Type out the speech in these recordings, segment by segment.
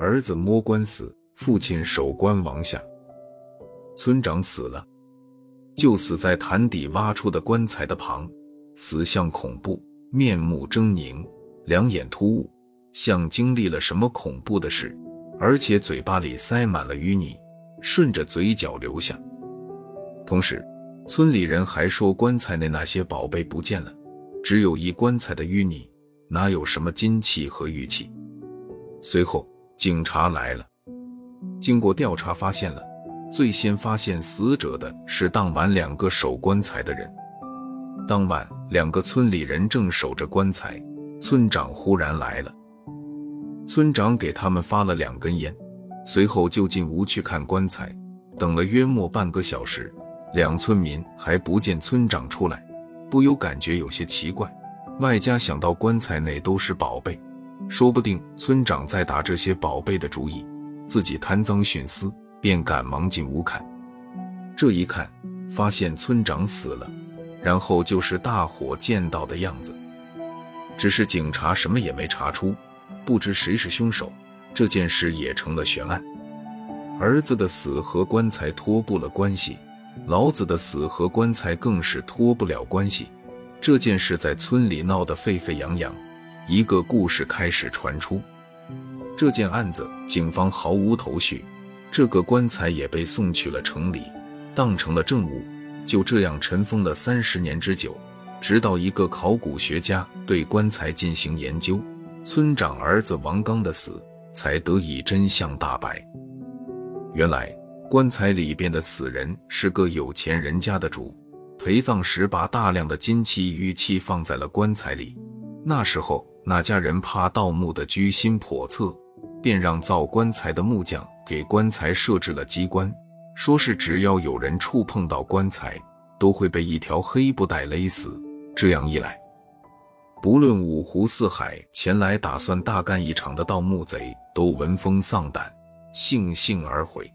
儿子摸棺死，父亲守棺亡下。村长死了，就死在潭底挖出的棺材的旁，死相恐怖，面目狰狞，两眼突兀，像经历了什么恐怖的事，而且嘴巴里塞满了淤泥，顺着嘴角流下。同时，村里人还说棺材内那些宝贝不见了，只有一棺材的淤泥，哪有什么金器和玉器？随后。警察来了，经过调查发现了，最先发现死者的是当晚两个守棺材的人。当晚，两个村里人正守着棺材，村长忽然来了。村长给他们发了两根烟，随后就进屋去看棺材。等了约莫半个小时，两村民还不见村长出来，不由感觉有些奇怪，外加想到棺材内都是宝贝。说不定村长在打这些宝贝的主意，自己贪赃徇私，便赶忙进屋看。这一看，发现村长死了，然后就是大伙见到的样子。只是警察什么也没查出，不知谁是凶手，这件事也成了悬案。儿子的死和棺材脱不了关系，老子的死和棺材更是脱不了关系。这件事在村里闹得沸沸扬扬。一个故事开始传出，这件案子警方毫无头绪，这个棺材也被送去了城里，当成了证物，就这样尘封了三十年之久。直到一个考古学家对棺材进行研究，村长儿子王刚的死才得以真相大白。原来棺材里边的死人是个有钱人家的主，陪葬时把大量的金器玉器放在了棺材里，那时候。那家人怕盗墓的居心叵测，便让造棺材的木匠给棺材设置了机关，说是只要有人触碰到棺材，都会被一条黑布带勒死。这样一来，不论五湖四海前来打算大干一场的盗墓贼，都闻风丧胆，悻悻而回。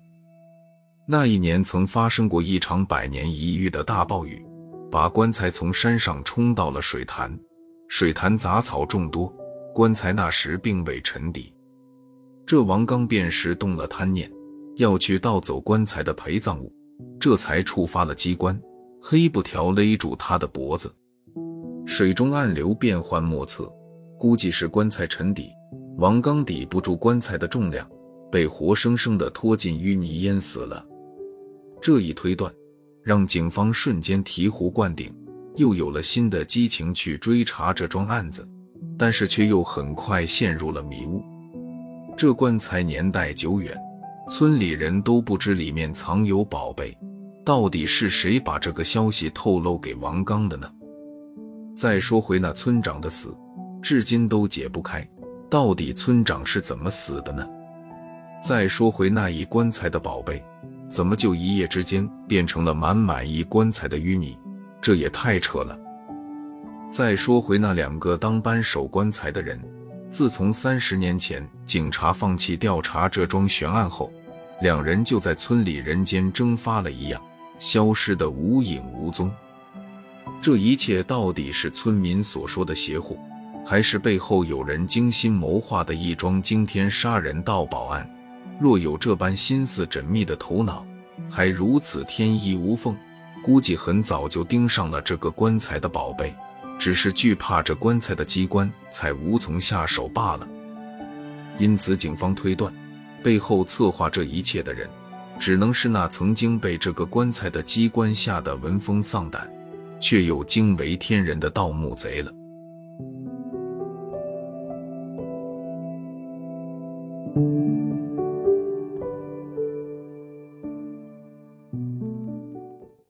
那一年曾发生过一场百年一遇的大暴雨，把棺材从山上冲到了水潭。水潭杂草众多，棺材那时并未沉底。这王刚便是动了贪念，要去盗走棺材的陪葬物，这才触发了机关，黑布条勒住他的脖子。水中暗流变幻莫测，估计是棺材沉底，王刚抵不住棺材的重量，被活生生的拖进淤泥淹死了。这一推断，让警方瞬间醍醐灌顶。又有了新的激情去追查这桩案子，但是却又很快陷入了迷雾。这棺材年代久远，村里人都不知里面藏有宝贝，到底是谁把这个消息透露给王刚的呢？再说回那村长的死，至今都解不开，到底村长是怎么死的呢？再说回那一棺材的宝贝，怎么就一夜之间变成了满满一棺材的淤泥？这也太扯了。再说回那两个当班守棺材的人，自从三十年前警察放弃调查这桩悬案后，两人就在村里人间蒸发了一样，消失得无影无踪。这一切到底是村民所说的邪乎，还是背后有人精心谋划的一桩惊天杀人盗宝案？若有这般心思缜密的头脑，还如此天衣无缝。估计很早就盯上了这个棺材的宝贝，只是惧怕这棺材的机关，才无从下手罢了。因此，警方推断，背后策划这一切的人，只能是那曾经被这个棺材的机关吓得闻风丧胆，却又惊为天人的盗墓贼了。